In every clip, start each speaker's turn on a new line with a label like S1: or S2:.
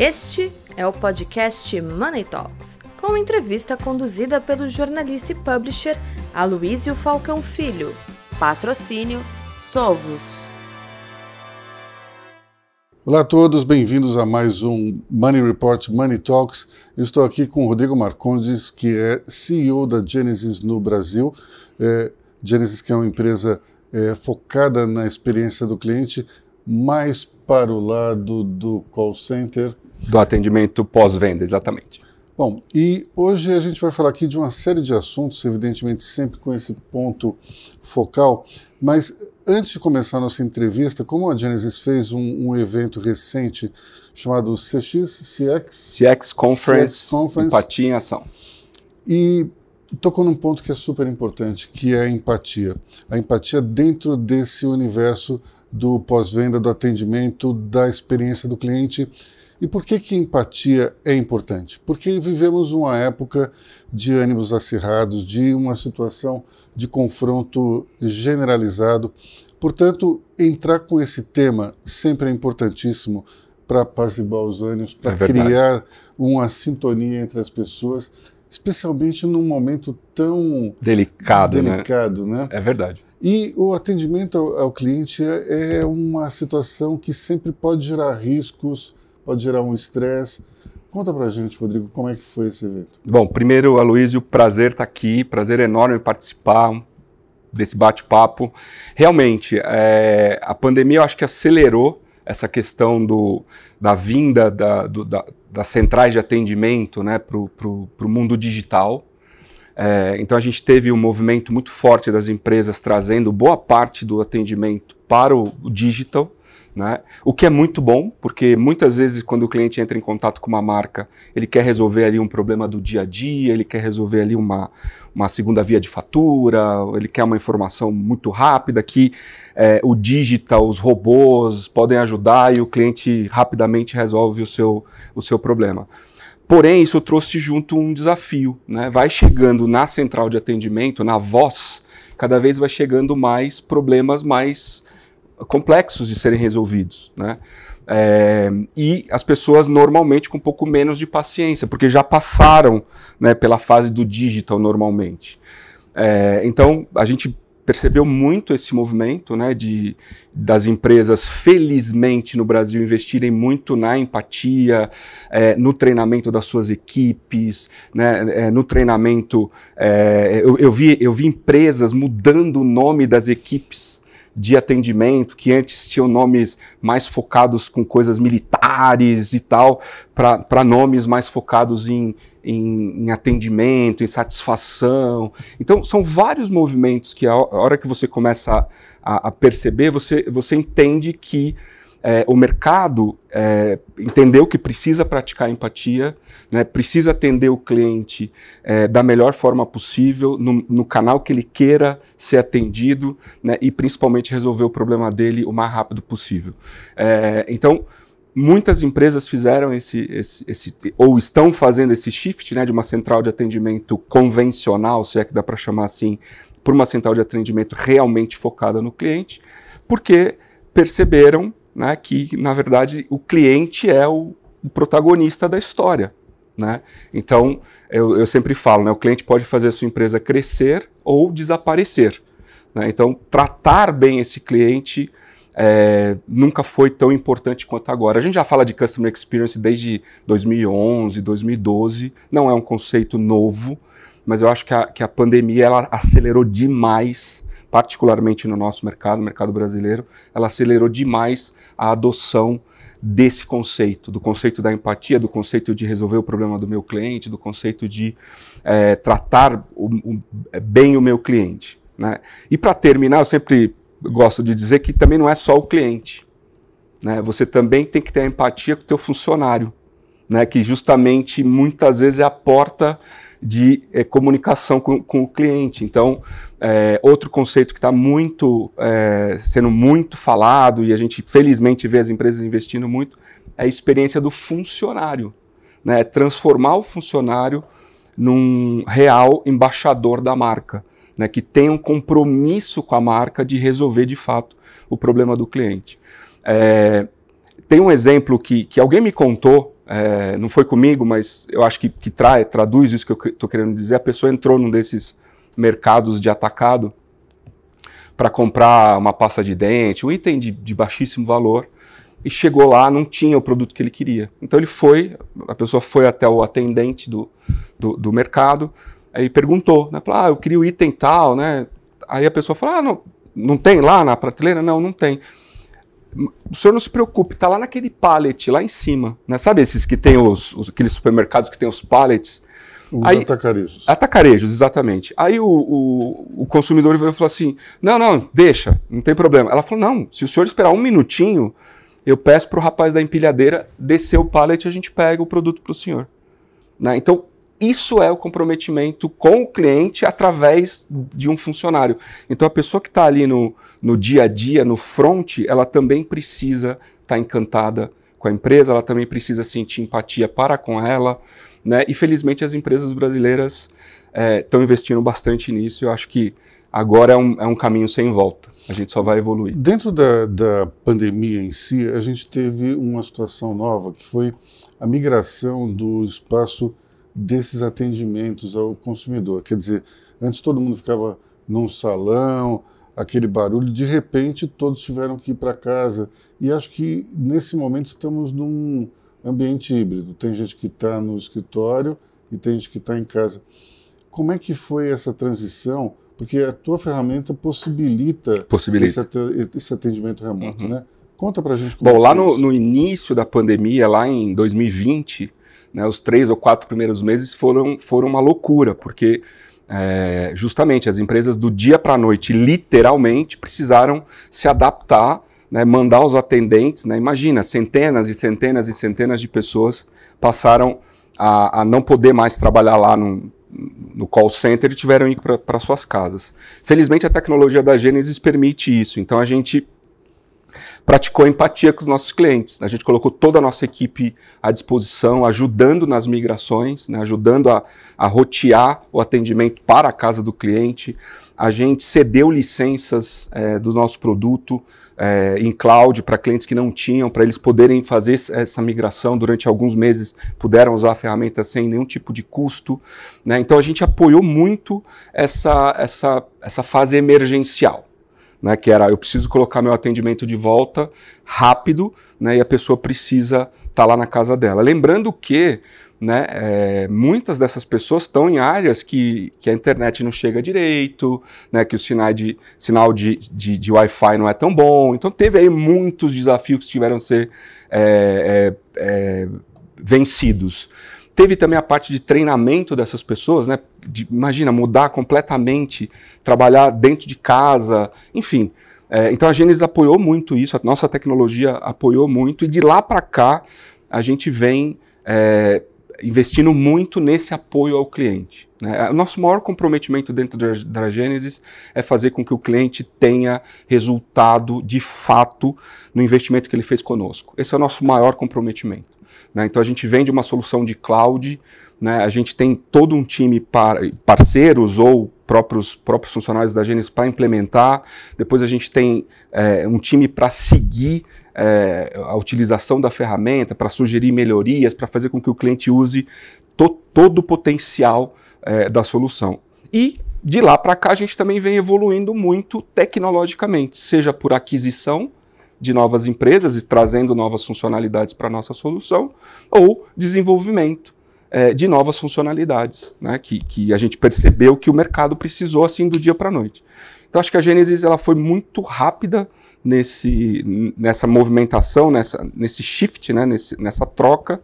S1: Este é o podcast Money Talks, com entrevista conduzida pelo jornalista e publisher Aloísio Falcão Filho. Patrocínio Sovos.
S2: Olá a todos, bem-vindos a mais um Money Report Money Talks. Eu estou aqui com o Rodrigo Marcondes, que é CEO da Genesis no Brasil. É, Genesis, que é uma empresa é, focada na experiência do cliente, mais para o lado do call center.
S3: Do atendimento pós-venda, exatamente.
S2: Bom, e hoje a gente vai falar aqui de uma série de assuntos, evidentemente sempre com esse ponto focal, mas antes de começar a nossa entrevista, como a Genesis fez um, um evento recente chamado CX, CX,
S3: CX Conference, CX Conference Empatia em Ação.
S2: E tocou num ponto que é super importante, que é a empatia. A empatia dentro desse universo do pós-venda, do atendimento, da experiência do cliente. E por que que empatia é importante? Porque vivemos uma época de ânimos acirrados, de uma situação de confronto generalizado. Portanto, entrar com esse tema sempre é importantíssimo para apaziguar os ânimos, para é criar uma sintonia entre as pessoas especialmente num momento tão
S3: delicado,
S2: né? delicado né?
S3: né? É verdade.
S2: E o atendimento ao, ao cliente é, é, uma situação que sempre pode gerar riscos, pode gerar um estresse. Conta pra gente, Rodrigo, como é que foi esse evento?
S3: Bom, primeiro, Aloysio, prazer estar tá aqui, prazer enorme participar desse bate-papo. Realmente, é, a pandemia eu acho que acelerou essa questão do, da vinda da, do, da, das centrais de atendimento né, para o mundo digital. É, então a gente teve um movimento muito forte das empresas trazendo boa parte do atendimento para o, o digital. Né? O que é muito bom, porque muitas vezes quando o cliente entra em contato com uma marca, ele quer resolver ali um problema do dia a dia, ele quer resolver ali uma, uma segunda via de fatura, ele quer uma informação muito rápida que é, o digital, os robôs podem ajudar e o cliente rapidamente resolve o seu, o seu problema. Porém, isso trouxe junto um desafio. Né? Vai chegando na central de atendimento, na voz, cada vez vai chegando mais problemas mais complexos de serem resolvidos, né? É, e as pessoas normalmente com um pouco menos de paciência, porque já passaram né, pela fase do digital normalmente. É, então a gente percebeu muito esse movimento né, de, das empresas, felizmente no Brasil, investirem muito na empatia, é, no treinamento das suas equipes, né, é, no treinamento. É, eu, eu, vi, eu vi empresas mudando o nome das equipes de atendimento, que antes tinham nomes mais focados com coisas militares e tal, para nomes mais focados em, em, em, atendimento, em satisfação. Então, são vários movimentos que a hora que você começa a, a perceber, você, você entende que é, o mercado é, entendeu que precisa praticar empatia, né, precisa atender o cliente é, da melhor forma possível, no, no, canal que ele queira ser atendido, né, e principalmente resolver o problema dele o mais rápido possível. É, então, muitas empresas fizeram esse, esse, esse, ou estão fazendo esse shift né, de uma central de atendimento convencional, se é que dá para chamar assim, para uma central de atendimento realmente focada no cliente, porque perceberam né, que, na verdade, o cliente é o, o protagonista da história. Né? Então, eu, eu, sempre falo, né, o cliente pode fazer a sua empresa crescer ou desaparecer. Né? Então, tratar bem esse cliente é, nunca foi tão importante quanto agora. A gente já fala de Customer Experience desde 2011, 2012, não é um conceito novo, mas eu acho que a, que a pandemia ela acelerou demais, particularmente no nosso mercado, no mercado brasileiro, ela acelerou demais a adoção desse conceito, do conceito da empatia, do conceito de resolver o problema do meu cliente, do conceito de é, tratar o, o, bem o meu cliente. Né? E para terminar, eu sempre gosto de dizer que também não é só o cliente. Né? Você também tem que ter empatia com o teu funcionário, né? que justamente muitas vezes é a porta de é, comunicação com, com, o cliente. Então, é, outro conceito que está muito é, sendo muito falado e a gente felizmente vê as empresas investindo muito é a experiência do funcionário, né? Transformar o funcionário num real embaixador da marca, né? Que tem um compromisso com a marca de resolver de fato o problema do cliente. É, tem um exemplo que, que alguém me contou é, não foi comigo, mas eu acho que, que trai, traduz isso que eu estou querendo dizer. A pessoa entrou num desses mercados de atacado para comprar uma pasta de dente, um item de, de baixíssimo valor, e chegou lá, não tinha o produto que ele queria. Então ele foi, a pessoa foi até o atendente do, do, do mercado, aí perguntou, né? Falou, ah, eu queria o item tal, né? Aí a pessoa falou, ah, não, não tem lá na prateleira? Não, não tem. O senhor não se preocupe, está lá naquele pallet, lá em cima. Né? Sabe esses que tem os, os aqueles supermercados que tem os pallets?
S2: Os aí, atacarejos.
S3: Atacarejos, exatamente. Aí o, o, o consumidor falou assim: não, não, deixa, não tem problema. Ela falou: não, se o senhor esperar um minutinho, eu peço para o rapaz da empilhadeira descer o pallet e a gente pega o produto para o senhor. Né? Então, isso é o comprometimento com o cliente através de um funcionário. Então, a pessoa que está ali no, no dia a dia, no front, ela também precisa estar tá encantada com a empresa, ela também precisa sentir empatia para com ela. Né? E felizmente as empresas brasileiras estão é, investindo bastante nisso. Eu acho que agora é um, é um caminho sem volta. A gente só vai evoluir.
S2: Dentro da, da pandemia em si, a gente teve uma situação nova que foi a migração do espaço desses atendimentos ao consumidor. Quer dizer, antes todo mundo ficava num salão, aquele barulho, de repente todos tiveram que ir para casa. E acho que nesse momento estamos num ambiente híbrido. Tem gente que está no escritório e tem gente que está em casa. Como é que foi essa transição? Porque a tua ferramenta possibilita,
S3: possibilita.
S2: Esse, atendimento remoto, uhum. né? Conta pra gente
S3: como Bom, lá no, no, início da pandemia, lá em 2020, né, os três ou quatro primeiros meses foram, foram uma loucura, porque é, justamente as empresas do dia para a noite, literalmente, precisaram se adaptar, né, mandar os atendentes. Né, imagina, centenas e centenas e centenas de pessoas passaram a, a não poder mais trabalhar lá no, no call center e tiveram que ir para suas casas. Felizmente a tecnologia da Gênesis permite isso, então a gente praticou empatia com os nossos clientes. A gente colocou toda a nossa equipe à disposição, ajudando nas migrações, né, ajudando a, a rotear o atendimento para a casa do cliente. A gente cedeu licenças é, do nosso produto é, em cloud para clientes que não tinham, para eles poderem fazer essa migração durante alguns meses, puderam usar a ferramenta sem nenhum tipo de custo. Né? Então a gente apoiou muito essa, essa, essa fase emergencial. Né, que era eu preciso colocar meu atendimento de volta rápido, né, e a pessoa precisa estar tá lá na casa dela. Lembrando que né, é, muitas dessas pessoas estão em áreas que, que a internet não chega direito, né, que o sinal de, sinal de, de, de Wi-Fi não é tão bom. Então teve aí muitos desafios que tiveram que ser é, é, vencidos. Teve também a parte de treinamento dessas pessoas, né? De, imagina, mudar completamente, trabalhar dentro de casa, enfim. Então a Gênesis apoiou muito isso, a nossa tecnologia apoiou muito, e de lá para cá a gente vem investindo muito nesse apoio ao cliente. Né? O nosso maior comprometimento dentro da, da Gênesis é fazer com que o cliente tenha resultado de fato no investimento que ele fez conosco. Esse é o nosso maior comprometimento. Né? Então a gente vende uma solução de cloud, né? a gente tem todo um time par parceiros ou próprios, próprios funcionários da Gênesis para implementar, depois a gente tem é, um time para seguir é, a utilização da ferramenta, para sugerir melhorias, para fazer com que o cliente use to todo o potencial é, da solução. E de lá para cá a gente também vem evoluindo muito tecnologicamente, seja por aquisição de novas empresas e trazendo novas funcionalidades para a nossa solução, ou desenvolvimento é, de novas funcionalidades, né, que, que a gente percebeu que o mercado precisou assim do dia para a noite. Então acho que a Gênesis ela foi muito rápida nesse, nessa movimentação, nessa, nesse shift, né, nesse, nessa troca,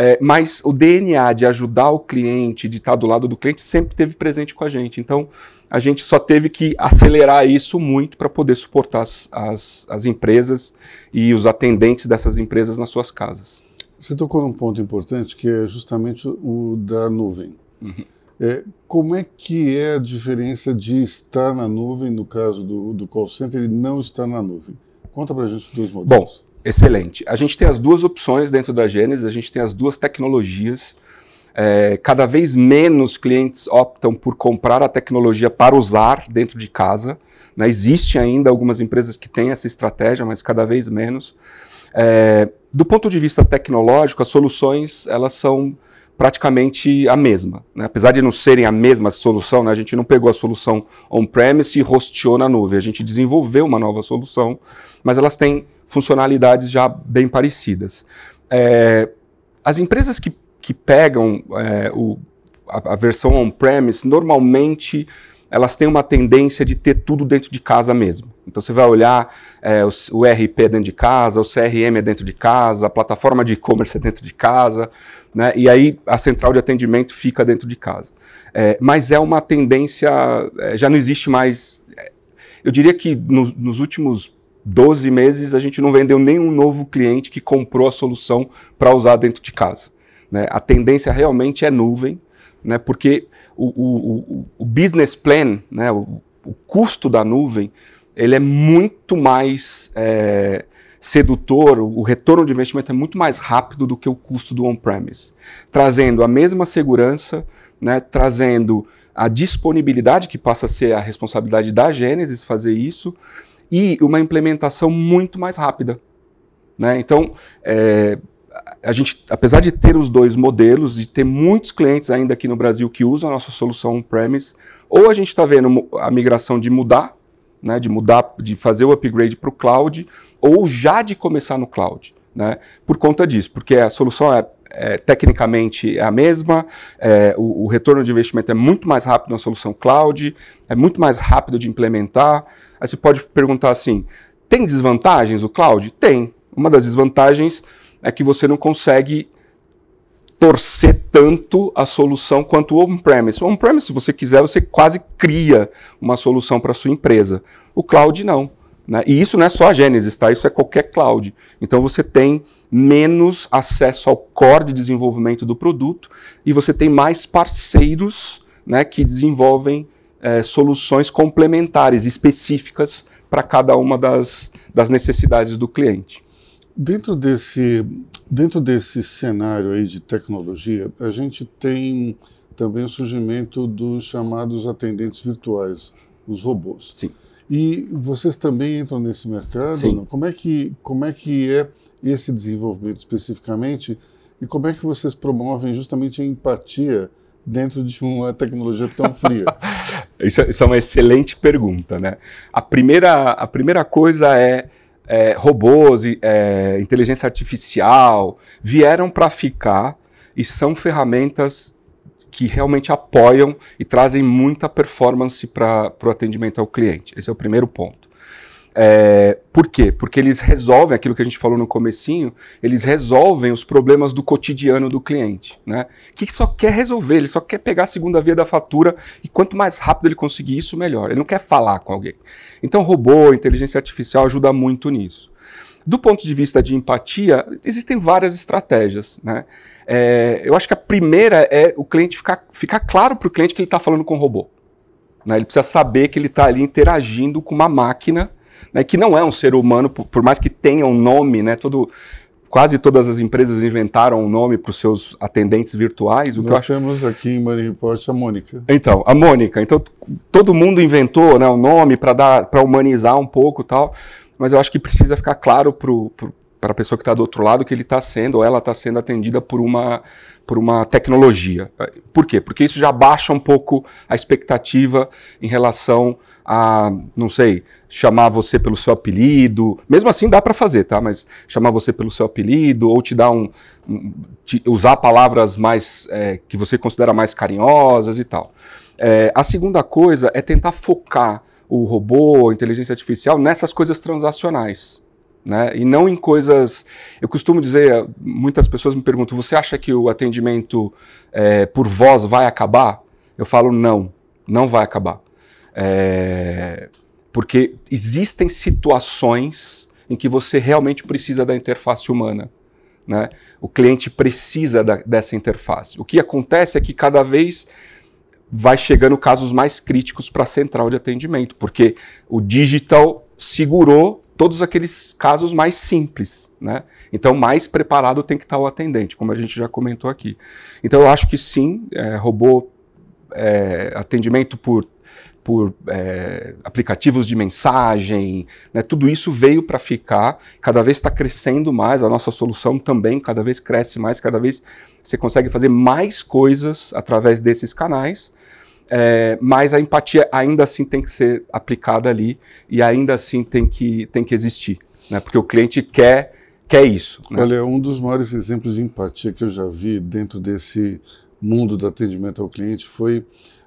S3: é, mas o DNA de ajudar o cliente, de estar do lado do cliente, sempre teve presente com a gente. Então, a gente só teve que acelerar isso muito para poder suportar as, as, as, empresas e os atendentes dessas empresas nas suas casas.
S2: Você tocou num ponto importante que é justamente o da nuvem. Uhum. É, como é que é a diferença de estar na nuvem, no caso do, do call center, e não estar na nuvem? Conta para a gente os dois modelos.
S3: Bom, Excelente. A gente tem as duas opções dentro da Gênesis, a gente tem as duas tecnologias. É, cada vez menos clientes optam por comprar a tecnologia para usar dentro de casa. Né? Existe ainda algumas empresas que têm essa estratégia, mas cada vez menos. É, do ponto de vista tecnológico, as soluções elas são praticamente a mesma. Né? Apesar de não serem a mesma solução, né? a gente não pegou a solução on-premise e hosteou na nuvem. A gente desenvolveu uma nova solução, mas elas têm funcionalidades já bem parecidas. É, as empresas que, que pegam é, o, a, a versão on-premise, normalmente elas têm uma tendência de ter tudo dentro de casa mesmo. Então você vai olhar é, o, o RP dentro de casa, o CRM é dentro de casa, a plataforma de e-commerce é dentro de casa, né? e aí a central de atendimento fica dentro de casa. É, mas é uma tendência, é, já não existe mais. É, eu diria que no, nos últimos 12 meses a gente não vendeu nenhum novo cliente que comprou a solução para usar dentro de casa. Né? A tendência realmente é nuvem, né? porque o, o, o business plan, né, o, o, custo da nuvem, ele é muito mais é, sedutor, o retorno de investimento é muito mais rápido do que o custo do on-premise, trazendo a mesma segurança, né, trazendo a disponibilidade, que passa a ser a responsabilidade da Gênesis fazer isso, e uma implementação muito mais rápida. Né? Então, é, a gente, apesar de ter os dois modelos, de ter muitos clientes ainda aqui no Brasil que usam a nossa solução on-premise, ou a gente está vendo a migração de mudar, né, de mudar, de fazer o upgrade para o cloud, ou já de começar no cloud, né, por conta disso, porque a solução é, é tecnicamente é a mesma, é, o, o, retorno de investimento é muito mais rápido na solução cloud, é muito mais rápido de implementar. Aí você pode perguntar assim: tem desvantagens o cloud? Tem. Uma das desvantagens é que você não consegue torcer tanto a solução quanto o on-premise. On-premise, se você quiser, você quase cria uma solução para sua empresa. O cloud não. Né? E isso não é só a Genesis, tá? Isso é qualquer cloud. Então você tem menos acesso ao core de desenvolvimento do produto e você tem mais parceiros né, que desenvolvem é, soluções complementares, específicas para cada uma das, das necessidades do cliente.
S2: Dentro desse, dentro desse cenário aí de tecnologia, a gente tem também o surgimento dos chamados atendentes virtuais, os robôs.
S3: Sim.
S2: E vocês também entram nesse mercado?
S3: Sim.
S2: Como é que como é que é esse desenvolvimento especificamente e como é que vocês promovem justamente a empatia dentro de uma tecnologia tão fria?
S3: isso, isso, é uma excelente pergunta, né? A primeira a primeira coisa é é, robôs, é, inteligência artificial, vieram para ficar e são ferramentas que realmente apoiam e trazem muita performance para o atendimento ao cliente. Esse é o primeiro ponto. É, por quê? Porque eles resolvem aquilo que a gente falou no comecinho, eles resolvem os problemas do cotidiano do cliente, né? Que só quer resolver, ele só quer pegar a segunda via da fatura e quanto mais rápido ele conseguir isso, melhor. Ele não quer falar com alguém. Então, robô, inteligência artificial ajuda muito nisso. Do ponto de vista de empatia, existem várias estratégias, né? É, eu acho que a primeira é o cliente ficar, ficar claro para o cliente que ele está falando com o robô. Né? Ele precisa saber que ele está ali interagindo com uma máquina né, que não é um ser humano, por, por, mais que tenha um nome, né, todo, quase todas as empresas inventaram um nome para os seus atendentes virtuais.
S2: O Nós temos acho... aqui em Money Report a Mônica.
S3: Então, a Mônica. Então, todo mundo inventou né, um nome para humanizar um pouco tal, mas eu acho que precisa ficar claro para a pessoa que está do outro lado que ele está sendo ou ela está sendo atendida por uma, por uma tecnologia. Por quê? Porque isso já baixa um pouco a expectativa em relação a, não sei, chamar você pelo seu apelido. Mesmo assim dá para fazer, tá? Mas chamar você pelo seu apelido ou te dar um, um te, usar palavras mais é, que você considera mais carinhosas e tal. É, a segunda coisa é tentar focar o robô, a inteligência artificial nessas coisas transacionais. Né? E não em coisas. Eu costumo dizer, muitas pessoas me perguntam: você acha que o atendimento é, por voz vai acabar? Eu falo: não, não vai acabar. É, porque existem situações em que você realmente precisa da interface humana. Né? O cliente precisa da, dessa interface. O que acontece é que cada vez vai chegando casos mais críticos para a central de atendimento, porque o digital segurou todos aqueles casos mais simples, né? Então, mais preparado tem que estar o atendente, como a gente já comentou aqui. Então, eu acho que sim, é, robô é, atendimento por por é, aplicativos de mensagem, né, tudo isso veio para ficar, cada vez está crescendo mais, a nossa solução também cada vez cresce mais, cada vez você consegue fazer mais coisas através desses canais, é, mas a empatia ainda assim tem que ser aplicada ali e ainda assim tem que, tem que existir, né, porque o cliente quer, quer isso.
S2: Né? Olha, um dos maiores exemplos de empatia que eu já vi dentro desse mundo do atendimento ao cliente foi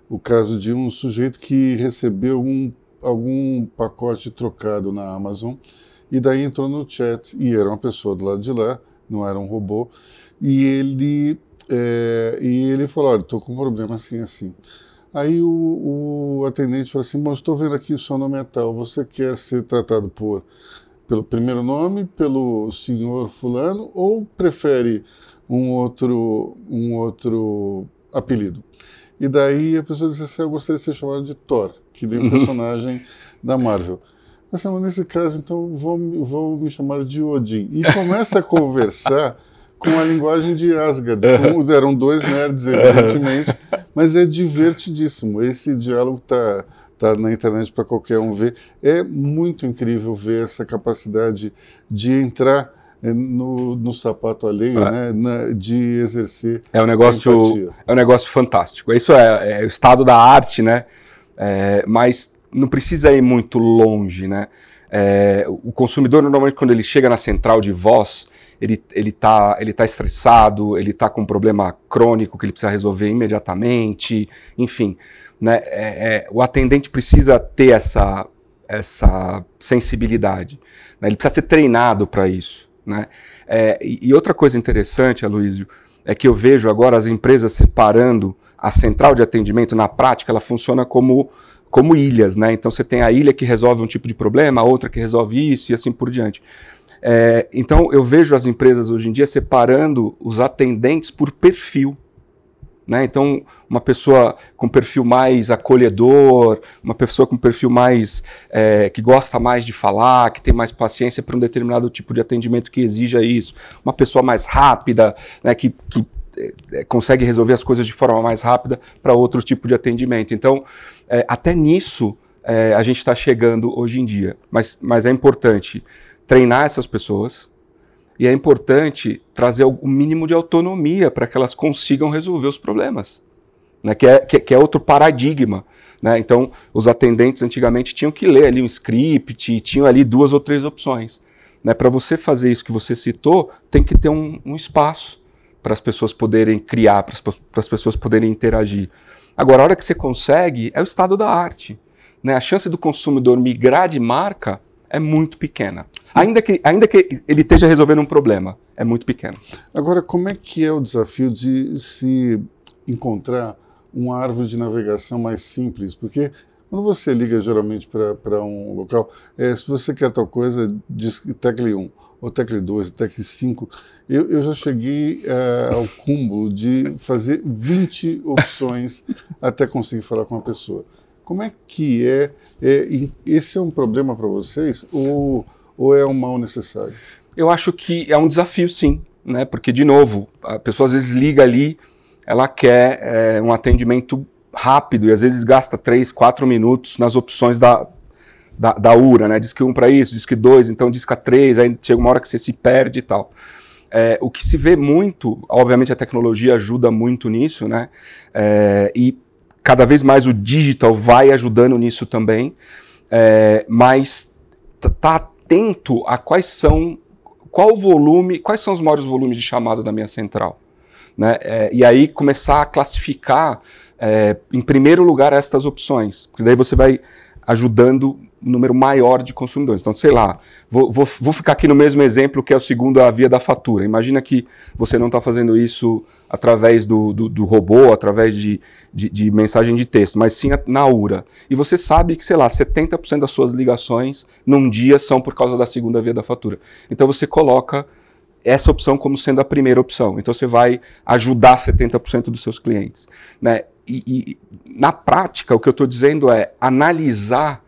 S2: o caso de um sujeito que recebeu algum, algum pacote trocado na Amazon e daí entrou no chat e era uma pessoa do lado de lá, não era um robô, e ele, é, e ele falou, olha, estou com um problema assim, assim. Aí o, o atendente falou assim, bom, estou vendo aqui o seu nome é tal, você quer ser tratado por pelo primeiro nome, pelo senhor fulano, ou prefere um outro, um outro apelido? E daí a pessoa disse assim: Eu gostaria de ser chamado de Thor, que vem um uhum. personagem da Marvel. Assim, mas nesse caso, então vou, vou me chamar de Odin. E começa a conversar com a linguagem de Asgard. Com, eram dois nerds, evidentemente, mas é divertidíssimo. Esse diálogo está tá na internet para qualquer um ver. É muito incrível ver essa capacidade de entrar é no, no sapato alheio, é. né, na, de exercer
S3: é um negócio é um negócio fantástico. Isso é, é o estado da arte, né? É, mas não precisa ir muito longe, né? É, o consumidor normalmente quando ele chega na central de voz ele ele está ele tá estressado, ele está com um problema crônico que ele precisa resolver imediatamente, enfim, né? É, o atendente precisa ter essa essa sensibilidade, né? ele precisa ser treinado para isso. Né? É, e outra coisa interessante, Aloysio, é que eu vejo agora as empresas separando a central de atendimento, na prática, ela funciona como, como ilhas. Né? Então você tem a ilha que resolve um tipo de problema, a outra que resolve isso e assim por diante. É, então eu vejo as empresas hoje em dia separando os atendentes por perfil. Né? Então, uma pessoa com perfil mais acolhedor, uma pessoa com perfil mais é, que gosta mais de falar, que tem mais paciência para um determinado tipo de atendimento que exija isso, uma pessoa mais rápida, né, que, que é, consegue resolver as coisas de forma mais rápida para outro tipo de atendimento. Então, é, até nisso é, a gente está chegando hoje em dia. Mas, mas é importante treinar essas pessoas, e é importante trazer o mínimo de autonomia para que elas consigam resolver os problemas, né? que, é, que, que é outro paradigma. Né? Então, os atendentes antigamente tinham que ler ali um script, tinham ali duas ou três opções. Né? Para você fazer isso que você citou, tem que ter um, um espaço para as pessoas poderem criar, para as pessoas poderem interagir. Agora, a hora que você consegue, é o estado da arte. Né? A chance do consumidor migrar de marca é muito pequena. Ainda que, ainda que ele esteja resolvendo um problema, é muito pequeno.
S2: Agora, como é que é o desafio de se encontrar uma árvore de navegação mais simples? Porque quando você liga geralmente para um local, é, se você quer tal coisa, diz tecle 1, ou tecle 2, tecle 5. Eu, eu já cheguei uh, ao cúmulo de fazer 20 opções até conseguir falar com a pessoa. Como é que é? é esse é um problema para vocês? Ou ou é um mal necessário?
S3: Eu acho que é um desafio, sim, né? Porque, de novo, a pessoa às vezes liga ali, ela quer é, um atendimento rápido e às vezes gasta 3, 4 minutos nas opções da, da, da URA, né? Diz que um para isso, diz que dois, então diz que três, aí chega uma hora que você se perde e tal. É, o que se vê muito, obviamente a tecnologia ajuda muito nisso, né? É, e cada vez mais o digital vai ajudando nisso também, é, mas tá atento a quais são, qual volume, quais são os maiores volumes de chamada da minha central. Né? É, e aí começar a classificar, é, em primeiro lugar, estas opções, porque daí você vai ajudando um número maior de consumidores. Então, sei lá, vou, vou, vou ficar aqui no mesmo exemplo que é o segundo, a via da fatura. Imagina que você não está fazendo isso através do, do, do robô, através de, de, de, mensagem de texto, mas sim na URA. E você sabe que, sei lá, 70% das suas ligações num dia são por causa da segunda via da fatura. Então você coloca essa opção como sendo a primeira opção. Então você vai ajudar 70% dos seus clientes. Né? E, e, na prática, o que eu estou dizendo é analisar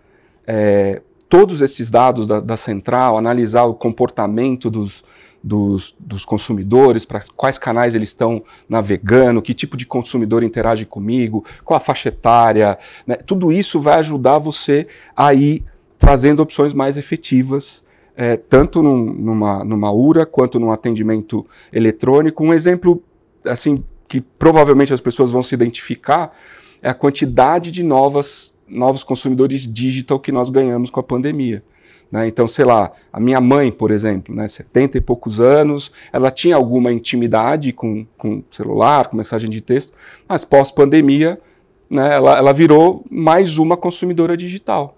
S3: é, todos esses dados da, da central, analisar o comportamento dos, dos, dos consumidores, para quais canais eles estão navegando, que tipo de consumidor interage comigo, qual a faixa etária. Né? Tudo isso vai ajudar você a ir trazendo opções mais efetivas, é, tanto num, numa, numa URA quanto num atendimento eletrônico. Um exemplo assim que provavelmente as pessoas vão se identificar é a quantidade de novas, novos consumidores digital que nós ganhamos com a pandemia. Né? Então, sei lá, a minha mãe, por exemplo, né, 70 e poucos anos, ela tinha alguma intimidade com, com celular, com mensagem de texto, mas pós-pandemia, né, ela, ela virou mais uma consumidora digital.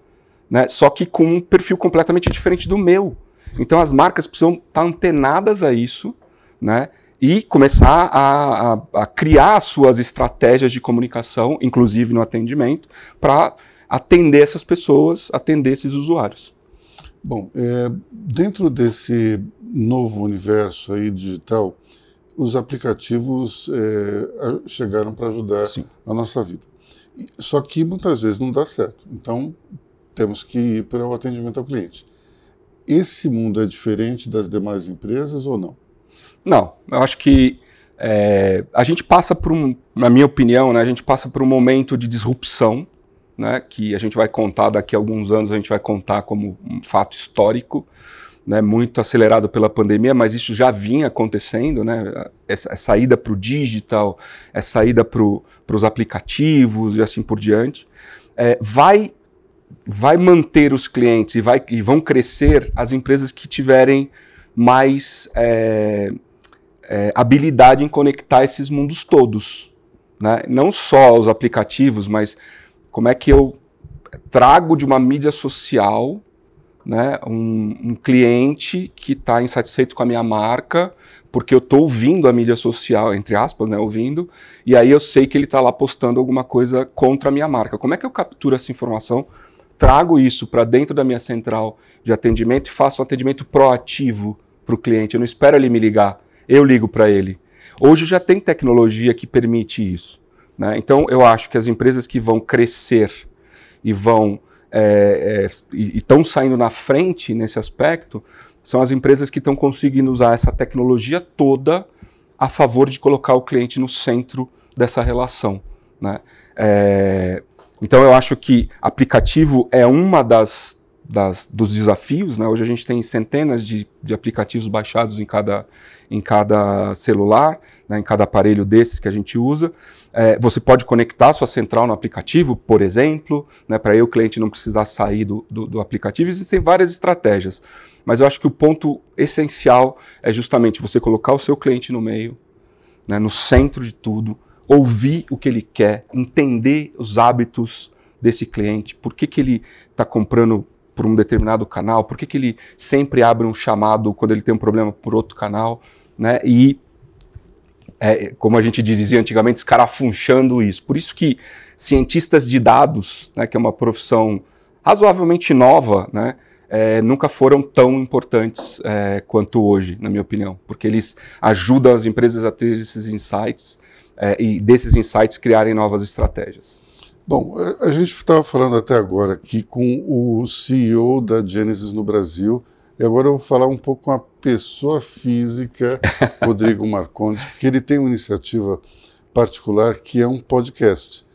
S3: Né? Só que com um perfil completamente diferente do meu. Então, as marcas precisam estar antenadas a isso, né? E começar a, a, a, criar suas estratégias de comunicação, inclusive no atendimento, para atender essas pessoas, atender esses usuários.
S2: Bom, é, dentro desse novo universo aí digital, os aplicativos é, chegaram para ajudar Sim. a nossa vida. Só que muitas vezes não dá certo. Então, temos que ir para o atendimento ao cliente. Esse mundo é diferente das demais empresas ou não?
S3: Não, eu acho que é, a gente passa por um, na minha opinião, né, a gente passa por um momento de disrupção né, que a gente vai contar daqui a alguns anos, a gente vai contar como um fato histórico, né, muito acelerado pela pandemia, mas isso já vinha acontecendo, né, essa, essa saída para o digital, essa saída para os aplicativos e assim por diante, é, vai, vai manter os clientes e, vai, e vão crescer as empresas que tiverem mais é, é, habilidade em conectar esses mundos todos. Né? Não só os aplicativos, mas como é que eu trago de uma mídia social né, um, um cliente que está insatisfeito com a minha marca, porque eu estou ouvindo a mídia social, entre aspas, né, ouvindo, e aí eu sei que ele está lá postando alguma coisa contra a minha marca. Como é que eu capturo essa informação, trago isso para dentro da minha central de atendimento e faço um atendimento proativo para o cliente? Eu não espero ele me ligar, eu ligo para ele. Hoje já tem tecnologia que permite isso. Né? Então, eu acho que as empresas que vão crescer e vão é, é, e estão saindo na frente nesse aspecto são as empresas que estão conseguindo usar essa tecnologia toda a favor de colocar o cliente no centro dessa relação. Né? É, então, eu acho que aplicativo é uma das, das, dos desafios. Né? Hoje a gente tem centenas de, de aplicativos baixados em cada, em cada celular né, em cada aparelho desses que a gente usa. É, você pode conectar sua central no aplicativo, por exemplo, né, para o cliente não precisar sair do, do, do aplicativo. Existem várias estratégias, mas eu acho que o ponto essencial é justamente você colocar o seu cliente no meio, né, no centro de tudo, ouvir o que ele quer, entender os hábitos desse cliente, por que, que ele está comprando por um determinado canal, por que, que ele sempre abre um chamado quando ele tem um problema por outro canal, né? E é, como a gente dizia antigamente, escarafunchando isso. Por isso que cientistas de dados, né, que é uma profissão razoavelmente nova, né, é, nunca foram tão importantes é, quanto hoje, na minha opinião, porque eles ajudam as empresas a ter esses insights é, e desses insights criarem novas estratégias.
S2: Bom, a gente estava falando até agora aqui com o CEO da Genesis no Brasil, e agora eu vou falar um pouco com a pessoa física, Rodrigo Marcondes, porque ele tem uma iniciativa particular que é um podcast.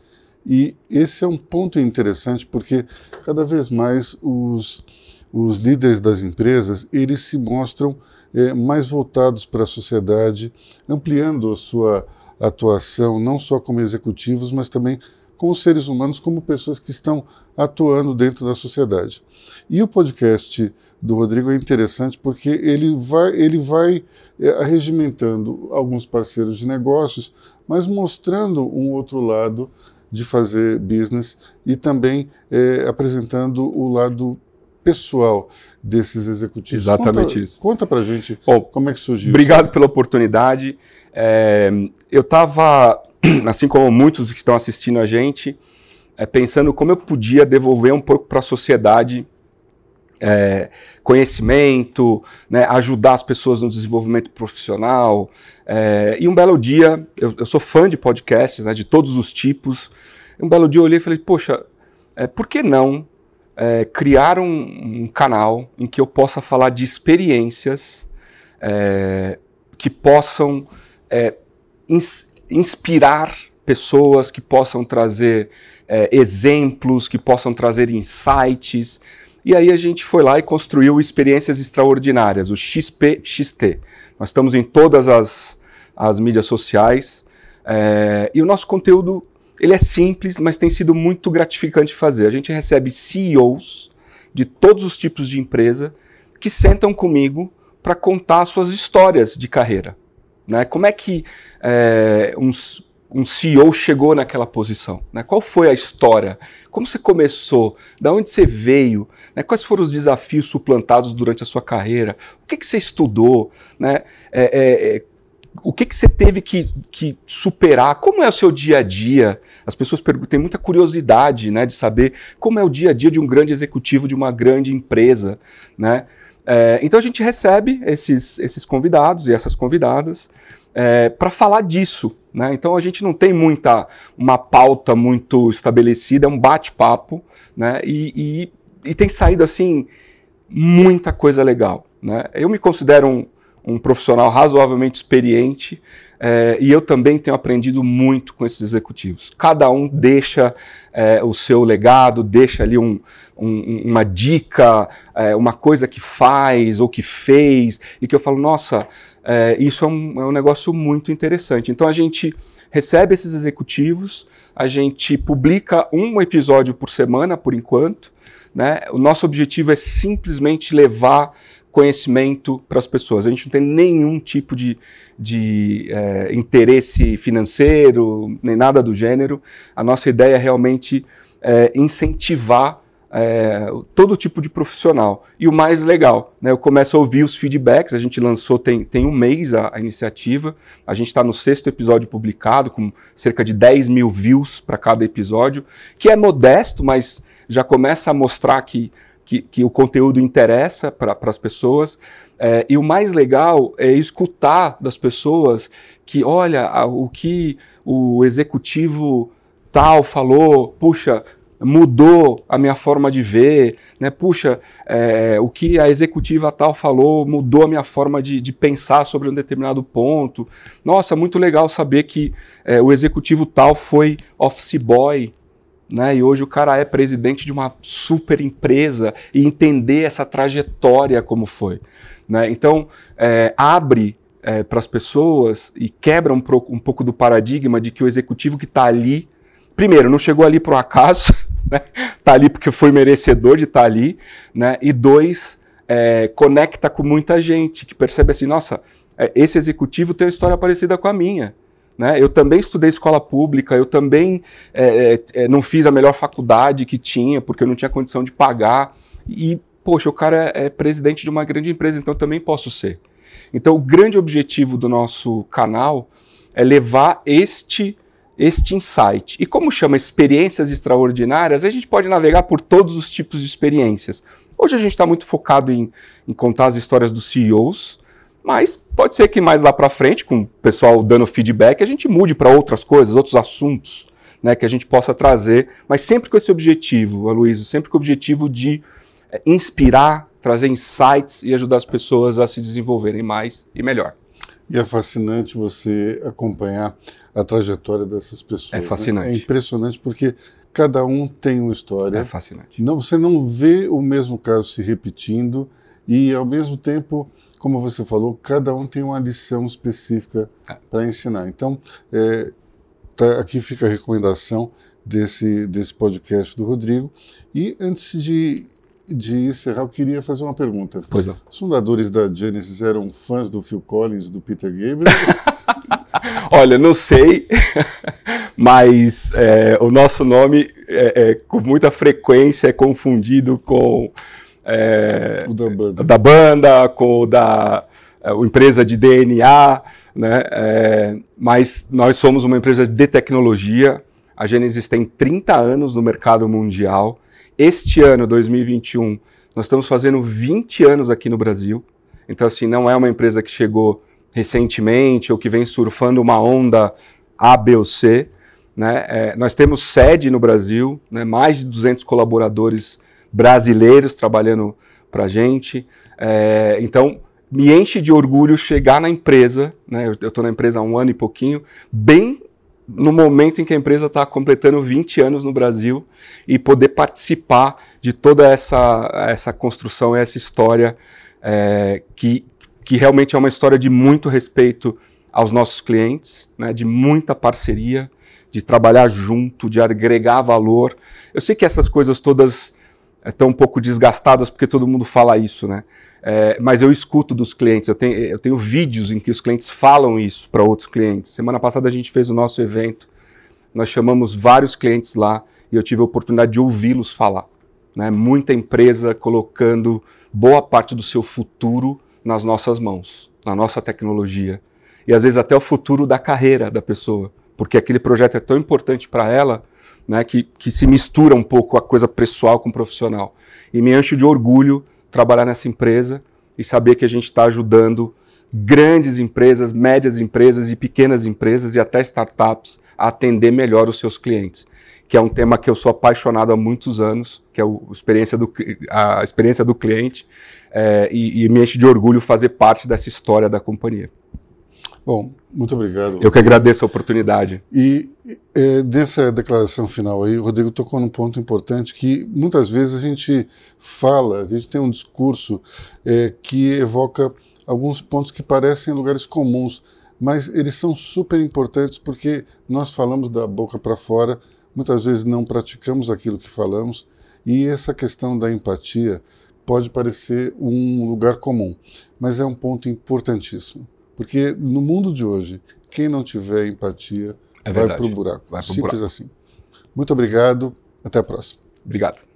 S2: E esse é um ponto interessante porque cada vez mais os, os líderes das empresas eles se mostram é, mais voltados para a sociedade, ampliando a sua atuação não só como executivos, mas também como seres humanos, como pessoas que estão atuando dentro da sociedade. E o podcast do Rodrigo é interessante porque ele vai, ele vai é, arregimentando alguns parceiros de negócios, mas mostrando um outro lado de fazer business e também é, apresentando o lado pessoal desses executivos.
S3: Exatamente
S2: conta,
S3: isso.
S2: Conta pra gente Bom, como é que surgiu.
S3: Obrigado isso. pela oportunidade. É, eu estava, assim como muitos que estão assistindo a gente, é, pensando como eu podia devolver um pouco para a sociedade é, conhecimento, né, ajudar as pessoas no desenvolvimento profissional. É, e um belo dia, eu, eu, sou fã de podcasts, né, de todos os tipos. Um belo dia eu olhei e falei, poxa, é, por que não é, criar um, um, canal em que eu possa falar de experiências é, que possam é, inspirar pessoas, que possam trazer é, exemplos, que possam trazer insights. E aí a gente foi lá e construiu experiências extraordinárias, o XPXT. Nós estamos em todas as, as mídias sociais é, e o nosso conteúdo ele é simples, mas tem sido muito gratificante fazer. A gente recebe CEOs de todos os tipos de empresa que sentam comigo para contar suas histórias de carreira. Né? Como é que é, um, um CEO chegou naquela posição? Né? Qual foi a história? Como você começou? Da onde você veio? Né? Quais foram os desafios suplantados durante a sua carreira? O que, que você estudou? Né? É, é, o que, que você teve que, que, superar? Como é o seu dia a dia? As pessoas têm muita curiosidade né, de saber como é o dia a dia de um grande executivo de uma grande empresa. Né? É, então a gente recebe esses, esses convidados e essas convidadas é, para falar disso. Né? Então a gente não tem muita uma pauta muito estabelecida, é um bate-papo né? e, e, e, tem saído assim muita coisa legal. Né? Eu me considero um, um profissional razoavelmente experiente é, e eu também tenho aprendido muito com esses executivos. Cada um deixa é, o seu legado, deixa ali um, um, uma dica, é, uma coisa que faz ou que fez, e que eu falo, nossa, isso é um, é um negócio muito interessante. Então a gente recebe esses executivos, a gente publica um episódio por semana, por enquanto. Né? O nosso objetivo é simplesmente levar conhecimento para as pessoas. A gente não tem nenhum tipo de, de é, interesse financeiro, nem nada do gênero. A nossa ideia é realmente é, incentivar é, todo tipo de profissional. E o mais legal, né, eu começo a ouvir os feedbacks, a gente lançou tem, tem um mês a, a iniciativa, a gente está no sexto episódio publicado, com cerca de 10 mil views para cada episódio, que é modesto, mas já começa a mostrar que que, que o conteúdo interessa para as pessoas. É, e o mais legal é escutar das pessoas que, olha, o que o executivo tal falou, puxa, mudou a minha forma de ver, né? Puxa, é, o que a executiva tal falou mudou a minha forma de, de, pensar sobre um determinado ponto. Nossa, muito legal saber que é, o executivo tal foi office boy né? E hoje o cara é presidente de uma super empresa e entender essa trajetória como foi. Né? Então, é, abre é, para as pessoas e quebra um, pro, um, pouco do paradigma de que o executivo que está ali, primeiro, não chegou ali por um acaso, está né? Ali porque foi merecedor de estar tá ali, né? e dois, é, conecta com muita gente que percebe assim, nossa, é, esse executivo tem uma história parecida com a minha. Né? Eu também estudei escola pública, eu também é, é, é, não fiz a melhor faculdade que tinha, porque eu não tinha condição de pagar. E, poxa, o cara é, é presidente de uma grande empresa, então eu também posso ser. Então, o grande objetivo do nosso canal é levar este, este insight. E como chama experiências extraordinárias, a gente pode navegar por todos os tipos de experiências. Hoje a gente está muito focado em, em contar as histórias dos CEOs, mas pode ser que mais lá para frente, com o pessoal dando feedback, a gente mude para outras coisas, outros assuntos, né, que a gente possa trazer, mas sempre com esse objetivo, Aloysio, sempre com o objetivo de é, inspirar, trazer insights e ajudar as pessoas a se desenvolverem mais e melhor.
S2: E é fascinante você acompanhar a trajetória dessas pessoas.
S3: É né? fascinante.
S2: Né? É impressionante porque cada um tem uma história.
S3: É fascinante.
S2: Não, você não vê o mesmo caso se repetindo e, ao mesmo tempo, como você falou, cada um tem uma lição específica é. para ensinar. Então, é, tá, aqui fica a recomendação desse, desse podcast do Rodrigo. E antes de, de encerrar, eu queria fazer uma pergunta.
S3: Pois não.
S2: Os fundadores da Genesis eram fãs do Phil Collins, do Peter Gabriel?
S3: Olha, não sei, mas é, o nosso nome é, é, com muita frequência é confundido com é,
S2: o da banda.
S3: da banda, com o da é, empresa de DNA, né? É, mas nós somos uma empresa de tecnologia. A Genesis tem 30 anos no mercado mundial. Este ano, 2021, nós estamos fazendo 20 anos aqui no Brasil. Então, assim, não é uma empresa que chegou recentemente ou que vem surfando uma onda A, B ou C. Né? É, nós temos sede no Brasil, né? mais de 200 colaboradores brasileiros trabalhando para a gente. É, então, me enche de orgulho chegar na empresa, né? Eu estou na empresa há um ano e pouquinho, bem no momento em que a empresa está completando 20 anos no Brasil e poder participar de toda essa, essa construção, essa história é, que, que realmente é uma história de muito respeito aos nossos clientes, né, de muita parceria, de trabalhar junto, de agregar valor. Eu sei que essas coisas todas estão um pouco desgastadas porque todo mundo fala isso, né? É, mas eu escuto dos clientes, eu tenho, eu tenho vídeos em que os clientes falam isso para outros clientes. Semana passada a gente fez o nosso evento, nós chamamos vários clientes lá e eu tive a oportunidade de ouvi-los falar. Né? Muita empresa colocando boa parte do seu futuro nas nossas mãos, na nossa tecnologia. E às vezes até o futuro da carreira da pessoa, porque aquele projeto é tão importante para ela né, que, que se mistura um pouco a coisa pessoal com profissional. E me encho de orgulho trabalhar nessa empresa e saber que a gente está ajudando grandes empresas, médias empresas e pequenas empresas e até startups a atender melhor os seus clientes, que é um tema que eu sou apaixonado há muitos anos, que é o, experiência do, a experiência do cliente, é, e, e me enche de orgulho fazer parte dessa história da companhia.
S2: Bom, muito obrigado.
S3: Eu que agradeço a oportunidade.
S2: E é, nessa declaração final aí, o Rodrigo tocou num ponto importante que muitas vezes a gente fala, a gente tem um discurso é, que evoca alguns pontos que parecem lugares comuns, mas eles são super importantes porque nós falamos da boca para fora, muitas vezes não praticamos aquilo que falamos, e essa questão da empatia pode parecer um lugar comum, mas é um ponto importantíssimo. Porque no mundo de hoje, quem não tiver empatia é vai para o buraco. Vai pro Simples buraco. assim. Muito obrigado. Até a próxima.
S3: Obrigado.